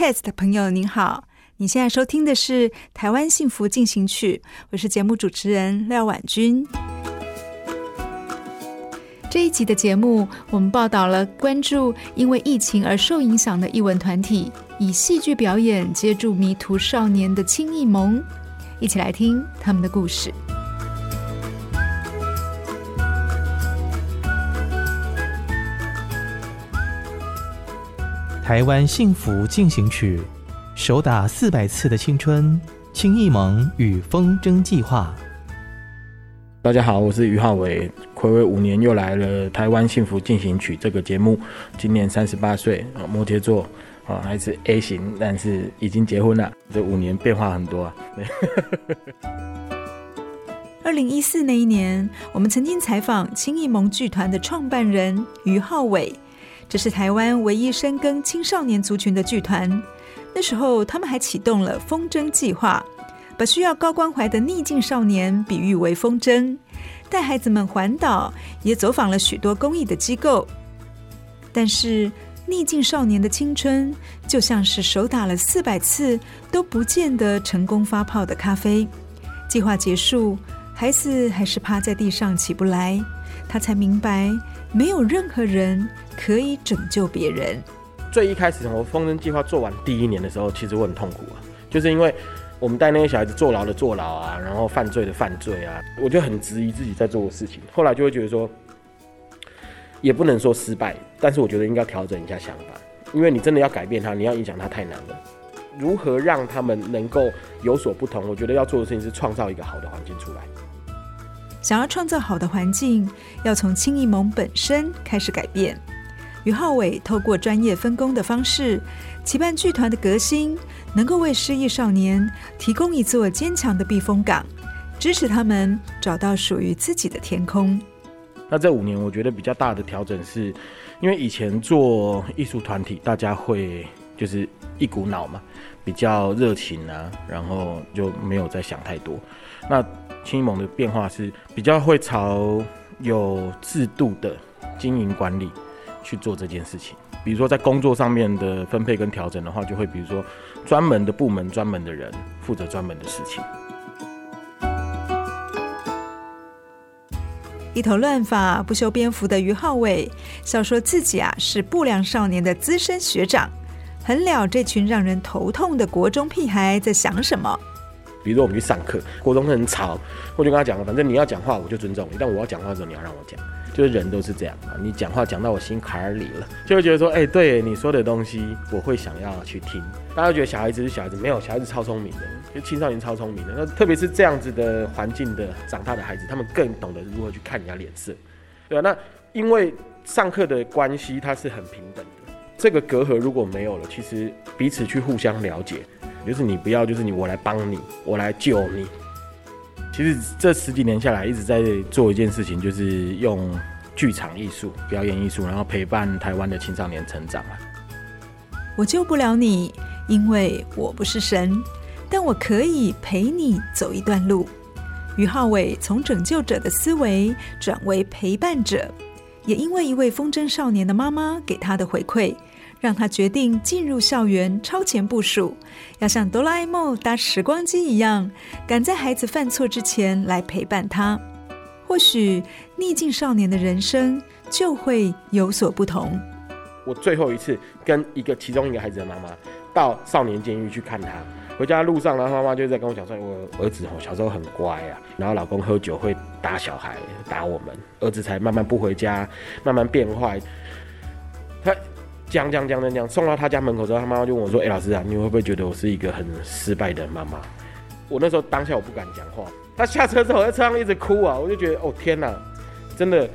Podcast 的朋友您好，你现在收听的是《台湾幸福进行曲》，我是节目主持人廖婉君。这一集的节目，我们报道了关注因为疫情而受影响的艺文团体，以戏剧表演接住迷途少年的青艺盟，一起来听他们的故事。台湾幸福进行曲，手打四百次的青春，青艺盟与风筝计划。大家好，我是于浩伟，暌违五年又来了台湾幸福进行曲这个节目。今年三十八岁，摩羯座，啊，还是 A 型，但是已经结婚了。这五年变化很多啊。二零一四那一年，我们曾经采访青艺盟剧团的创办人于浩伟。这是台湾唯一深耕青少年族群的剧团。那时候，他们还启动了风筝计划，把需要高关怀的逆境少年比喻为风筝，带孩子们环岛，也走访了许多公益的机构。但是，逆境少年的青春就像是手打了四百次都不见得成功发泡的咖啡。计划结束，孩子还是趴在地上起不来，他才明白，没有任何人。可以拯救别人。最一开始，我风筝计划做完第一年的时候，其实我很痛苦啊，就是因为我们带那些小孩子坐牢的坐牢啊，然后犯罪的犯罪啊，我就很质疑自己在做的事情。后来就会觉得说，也不能说失败，但是我觉得应该调整一下想法，因为你真的要改变他，你要影响他太难了。如何让他们能够有所不同？我觉得要做的事情是创造一个好的环境出来。想要创造好的环境，要从青艺盟本身开始改变。于浩伟透过专业分工的方式，期盼剧团的革新能够为失意少年提供一座坚强的避风港，支持他们找到属于自己的天空。那这五年，我觉得比较大的调整是，因为以前做艺术团体，大家会就是一股脑嘛，比较热情啊，然后就没有再想太多。那青盟的变化是比较会朝有制度的经营管理。去做这件事情，比如说在工作上面的分配跟调整的话，就会比如说专门的部门、专门的人负责专门的事情。一头乱发、不修边幅的于浩伟，笑说自己啊是不良少年的资深学长，很了这群让人头痛的国中屁孩在想什么。比如说我们去上课，国中很吵，我就跟他讲，反正你要讲话我就尊重你，但我要讲话的时候你要让我讲。就是人都是这样啊，你讲话讲到我心坎里了，就会觉得说，哎、对你说的东西，我会想要去听。大家觉得小孩子是小孩子，没有小孩子超聪明的，就青少年超聪明的。那特别是这样子的环境的长大的孩子，他们更懂得如何去看人家脸色，对啊，那因为上课的关系，它是很平等的。这个隔阂如果没有了，其实彼此去互相了解，就是你不要，就是你我来帮你，我来救你。其实这十几年下来，一直在做一件事情，就是用剧场艺术、表演艺术，然后陪伴台湾的青少年成长啊。我救不了你，因为我不是神，但我可以陪你走一段路。于浩伟从拯救者的思维转为陪伴者，也因为一位风筝少年的妈妈给他的回馈。让他决定进入校园超前部署，要像哆啦 A 梦搭时光机一样，赶在孩子犯错之前来陪伴他。或许逆境少年的人生就会有所不同。我最后一次跟一个其中一个孩子的妈妈到少年监狱去看他，回家的路上，然后妈妈就在跟我讲说，我儿子哦小时候很乖啊，然后老公喝酒会打小孩，打我们，儿子才慢慢不回家，慢慢变坏。他讲讲讲讲讲，送到他家门口之后，他妈妈就问我说：“哎，老师啊，你会不会觉得我是一个很失败的妈妈？”我那时候当下我不敢讲话。他下车之后在车上一直哭啊，我就觉得哦天哪，真的，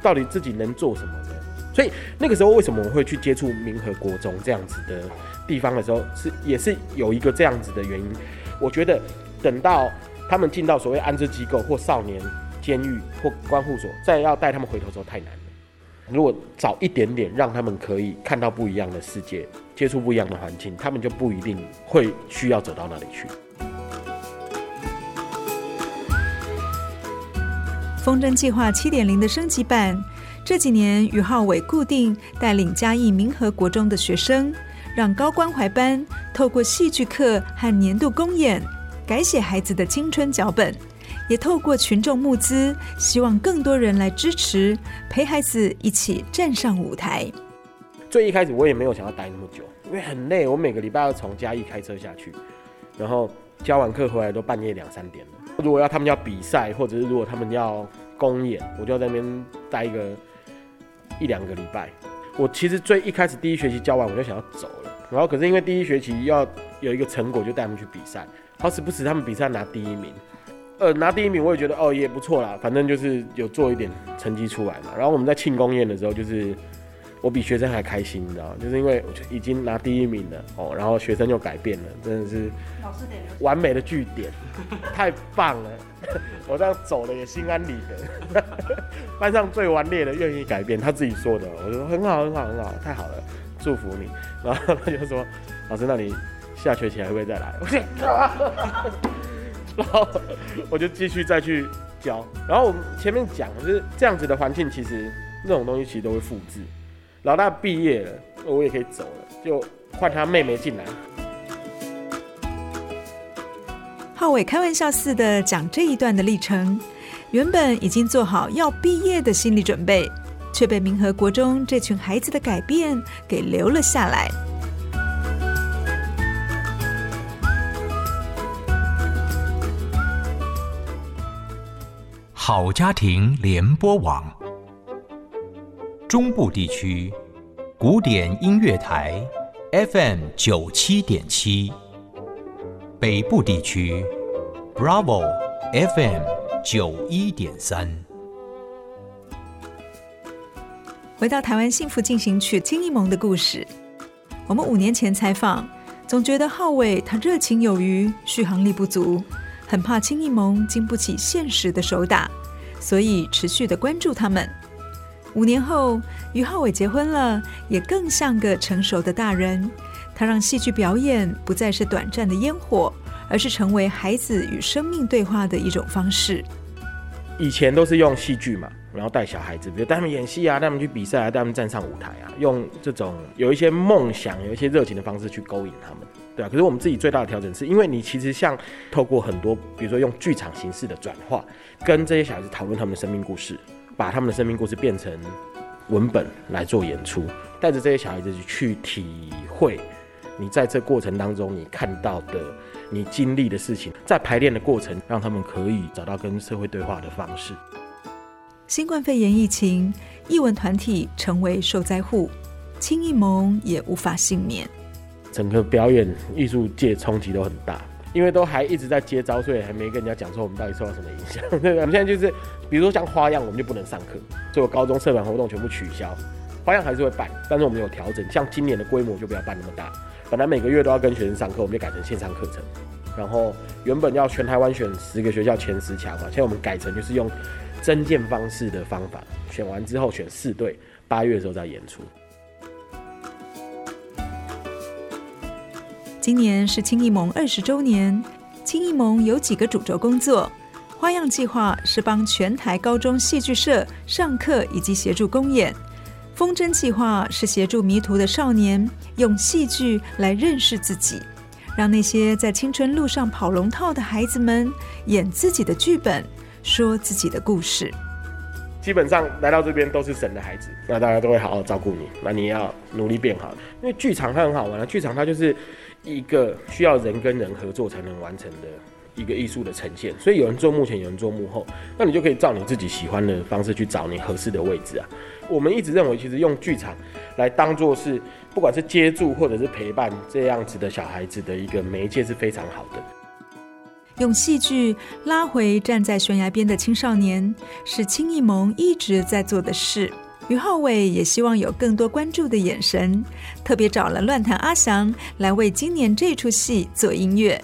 到底自己能做什么呢？所以那个时候为什么我会去接触明和国中这样子的地方的时候，是也是有一个这样子的原因。我觉得等到他们进到所谓安置机构或少年监狱或关护所，再要带他们回头的时候太难。如果早一点点让他们可以看到不一样的世界，接触不一样的环境，他们就不一定会需要走到那里去。风筝计划七点零的升级版，这几年于浩伟固定带领嘉义民和国中的学生。让高关怀班透过戏剧课和年度公演，改写孩子的青春脚本，也透过群众募资，希望更多人来支持，陪孩子一起站上舞台。最一开始我也没有想要待那么久，因为很累。我每个礼拜要从嘉义开车下去，然后教完课回来都半夜两三点了。如果要他们要比赛，或者是如果他们要公演，我就要在那边待一个一两个礼拜。我其实最一开始第一学期教完，我就想要走了。然后可是因为第一学期要有一个成果，就带他们去比赛。好死不死，他们比赛拿第一名。呃，拿第一名我也觉得哦也不错啦，反正就是有做一点成绩出来嘛。然后我们在庆功宴的时候，就是我比学生还开心，你知道吗？就是因为已经拿第一名了哦，然后学生又改变了，真的是完美的据点，太棒了。我这样走了也心安理得。班上最顽劣的愿意改变，他自己说的。我就说很好，很好，很好，太好了，祝福你。然后他就说：“老师，那你下学期还会不会再来？”我就，然后我就继续再去教。然后我们前面讲就是这样子的环境，其实那种东西其实都会复制。老大毕业了，我也可以走了，就换他妹妹进来。浩伟开玩笑似的讲这一段的历程，原本已经做好要毕业的心理准备，却被明和国中这群孩子的改变给留了下来。好家庭联播网，中部地区古典音乐台 FM 九七点七。北部地区，Bravo FM 九一点三。回到台湾幸福进行曲金一萌的故事，我们五年前采访，总觉得浩伟他热情有余，续航力不足，很怕轻易萌经不起现实的手打，所以持续的关注他们。五年后，于浩伟结婚了，也更像个成熟的大人。他让戏剧表演不再是短暂的烟火，而是成为孩子与生命对话的一种方式。以前都是用戏剧嘛，然后带小孩子，比如带他们演戏啊，带他们去比赛啊，带他们站上舞台啊，用这种有一些梦想、有一些热情的方式去勾引他们，对啊。可是我们自己最大的调整是，因为你其实像透过很多，比如说用剧场形式的转化，跟这些小孩子讨论他们的生命故事，把他们的生命故事变成文本来做演出，带着这些小孩子去体会。你在这过程当中，你看到的、你经历的事情，在排练的过程，让他们可以找到跟社会对话的方式。新冠肺炎疫情，艺文团体成为受灾户，青艺盟也无法幸免。整个表演艺术界冲击都很大，因为都还一直在接招，所以还没跟人家讲说我们到底受到什么影响。对，我们现在就是，比如说像花样，我们就不能上课，所以我高中社团活动全部取消。花样还是会办，但是我们有调整，像今年的规模就不要办那么大。本来每个月都要跟学生上课，我们就改成线上课程。然后原本要全台湾选十个学校前十强嘛，现在我们改成就是用增建方式的方法，选完之后选四队，八月的时候再演出。今年是青艺盟二十周年，青艺盟有几个主轴工作，花样计划是帮全台高中戏剧社上课以及协助公演。风筝计划是协助迷途的少年用戏剧来认识自己，让那些在青春路上跑龙套的孩子们演自己的剧本，说自己的故事。基本上来到这边都是神的孩子，那大家都会好好照顾你，那你要努力变好。因为剧场它很好玩啊，剧场它就是一个需要人跟人合作才能完成的一个艺术的呈现，所以有人做幕前，有人做幕后，那你就可以照你自己喜欢的方式去找你合适的位置啊。我们一直认为，其实用剧场来当做是不管是接住或者是陪伴这样子的小孩子的一个媒介是非常好的。用戏剧拉回站在悬崖边的青少年，是青艺盟一直在做的事。于浩伟也希望有更多关注的眼神，特别找了乱弹阿翔来为今年这出戏做音乐。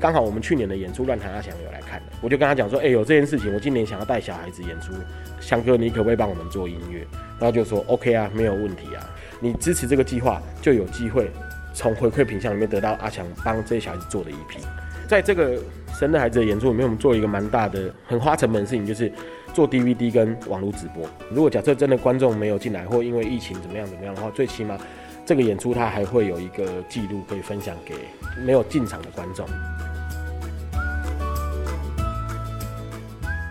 刚好我们去年的演出，乱弹阿翔有来看，我就跟他讲说：“哎、有这件事情，我今年想要带小孩子演出，翔哥，你可不可以帮我们做音乐？”然后就说：“OK 啊，没有问题啊，你支持这个计划，就有机会从回馈品项里面得到阿翔帮这些小孩子做的一批。”在这个生的孩子的演出里面，我们做一个蛮大的、很花成本的事情，就是做 DVD 跟网络直播。如果假设真的观众没有进来，或因为疫情怎么样怎么样的话，最起码这个演出它还会有一个记录可以分享给没有进场的观众。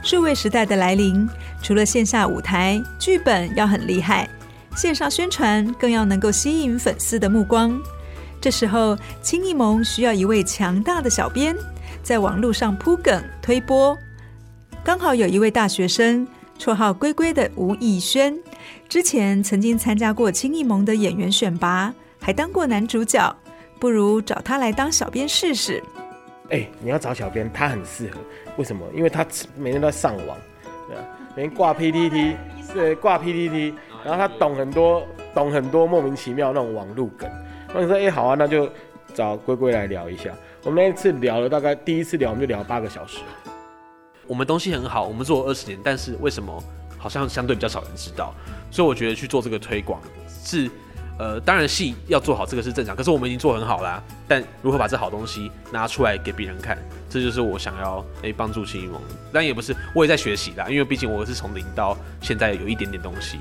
数位时代的来临，除了线下舞台剧本要很厉害，线上宣传更要能够吸引粉丝的目光。这时候，青艺盟需要一位强大的小编，在网络上铺梗推播。刚好有一位大学生，绰号“龟龟”的吴艺轩，之前曾经参加过青艺盟的演员选拔，还当过男主角。不如找他来当小编试试。哎、你要找小编，他很适合。为什么？因为他每天都在上网，对吧？每天挂 PPT，对，挂 PPT，然后他懂很多，懂很多莫名其妙那种网路梗。那你说，哎、好啊，那就找龟龟来聊一下。我们那一次聊了大概第一次聊，我们就聊八个小时。我们东西很好，我们做了二十年，但是为什么好像相对比较少人知道？所以我觉得去做这个推广是。呃，当然戏要做好，这个是正常。可是我们已经做很好啦，但如何把这好东西拿出来给别人看，这就是我想要诶帮助青艺盟。但也不是，我也在学习啦，因为毕竟我是从零到现在有一点点东西。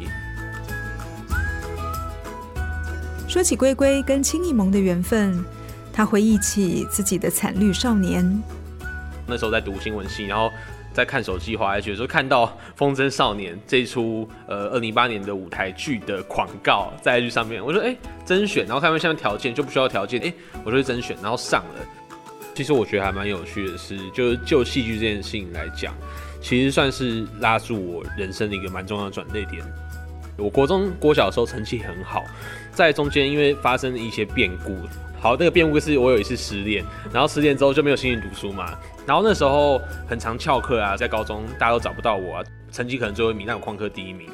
说起龟龟跟青艺盟的缘分，他回忆起自己的惨绿少年。那时候在读新闻系，然后。在看手机滑下去的时候，看到《风筝少年》这一出呃二零一八年的舞台剧的广告在剧上面，我说哎甄选，然后看到下面条件就不需要条件，哎我就甄选，然后上了。其实我觉得还蛮有趣的是，就是就戏剧这件事情来讲，其实算是拉住我人生的一个蛮重要的转捩点。我国中国小的时候成绩很好，在中间因为发生了一些变故。好，那个变故是我有一次失恋，然后失恋之后就没有心情读书嘛。然后那时候很常翘课啊，在高中大家都找不到我啊，成绩可能最后一名，但我旷课第一名。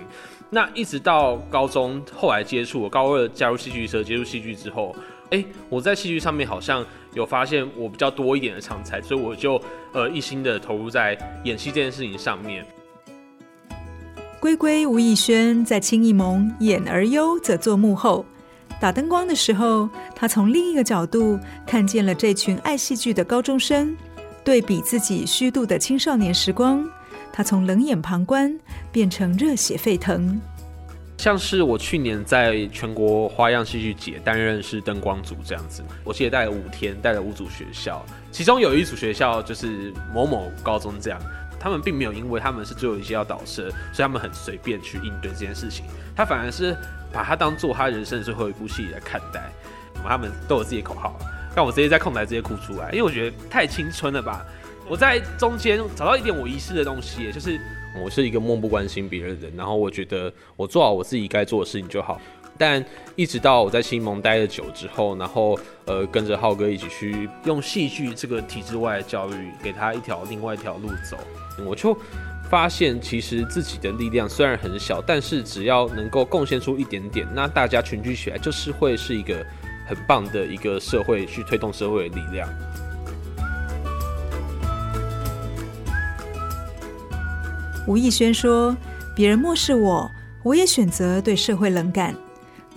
那一直到高中后来接触，我高二加入戏剧社，接触戏剧之后，哎，我在戏剧上面好像有发现我比较多一点的长才，所以我就呃一心的投入在演戏这件事情上面。龟龟吴艺轩在青艺盟演而优，则做幕后。打灯光的时候，他从另一个角度看见了这群爱戏剧的高中生，对比自己虚度的青少年时光，他从冷眼旁观变成热血沸腾。像是我去年在全国花样戏剧节担任是灯光组这样子，我记得带了五天，带了五组学校，其中有一组学校就是某某高中这样。他们并没有因为他们是最后一届要导师，所以他们很随便去应对这件事情。他反而是把它当做他人生的最后一部戏来看待。他们都有自己的口号，让我直接在空台直接哭出来，因为我觉得太青春了吧。我在中间找到一点我遗失的东西，就是我是一个漠不关心别人的人，然后我觉得我做好我自己该做的事情就好。但一直到我在青艺盟待了久之后，然后呃跟着浩哥一起去用戏剧这个体制外的教育，给他一条另外一条路走，我就发现其实自己的力量虽然很小，但是只要能够贡献出一点点，那大家群聚起来就是会是一个很棒的一个社会，去推动社会的力量。吴艺轩说：“别人漠视我，我也选择对社会冷感。”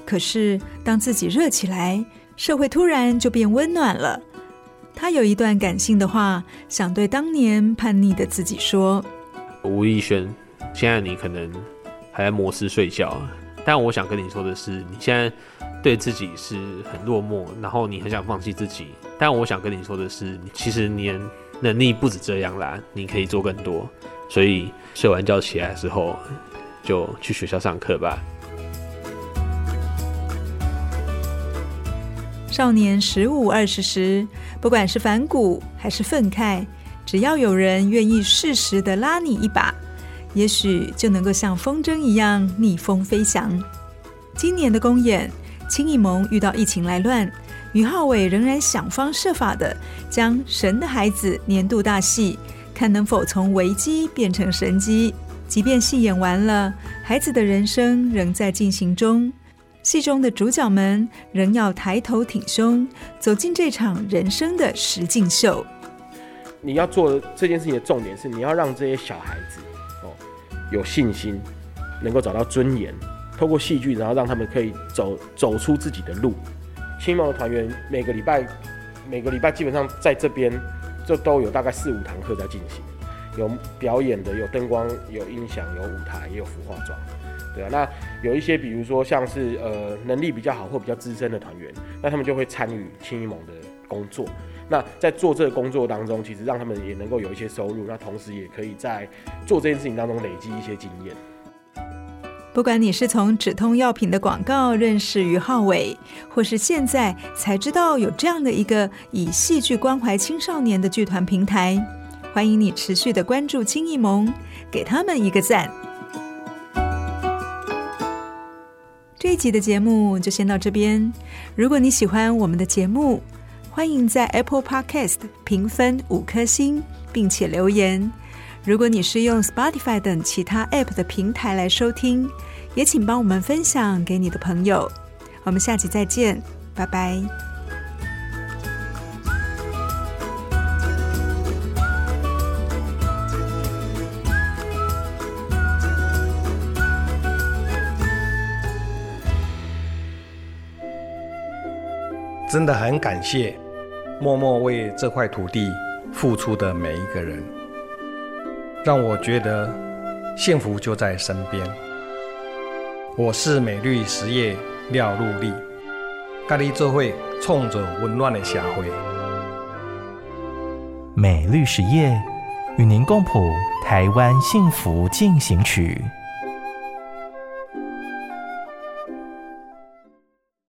可是，当自己热起来，社会突然就变温暖了。他有一段感性的话，想对当年叛逆的自己说：“吴艺轩，现在你可能还在摩斯睡觉，但我想跟你说的是，你现在对自己是很落寞，然后你很想放弃自己。但我想跟你说的是，其实你能力不止这样啦，你可以做更多。所以睡完觉起来之后，就去学校上课吧。少年十五二十时，不管是反骨还是愤慨，只要有人愿意适时的拉你一把，也许就能够像风筝一样逆风飞翔。今年的公演，青艺盟遇到疫情来乱，于浩伟仍然想方设法的将《神的孩子》年度大戏，看能否从危机变成神机。即便戏演完了，孩子的人生仍在进行中。戏中的主角们仍要抬头挺胸，走进这场人生的实境秀。你要做这件事情的重点是，你要让这些小孩子哦有信心，能够找到尊严，透过戏剧，然后让他们可以走走出自己的路。青艺盟的团员每个礼拜，每个礼拜基本上在这边就都有大概四五堂课在进行，有表演的，有灯光，有音响，有舞台，也有服化妆。对啊，那有一些，比如说像是呃能力比较好或比较资深的团员，那他们就会参与青艺盟的工作。那在做这个工作当中，其实让他们也能够有一些收入，那同时也可以在做这件事情当中累积一些经验。不管你是从止痛药品的广告认识于浩伟，或是现在才知道有这样的一个以戏剧关怀青少年的剧团平台，欢迎你持续的关注青艺盟，给他们一个赞。这一集的节目就先到这边。如果你喜欢我们的节目，欢迎在 Apple Podcast 评分五颗星，并且留言。如果你是用 Spotify 等其他 App 的平台来收听，也请帮我们分享给你的朋友。我们下集再见，拜拜。真的很感谢默默为这块土地付出的每一个人，让我觉得幸福就在身边。我是美绿实业廖陆立，咖喱做会冲着温暖的社会。美绿实业与您共谱台湾幸福进行曲。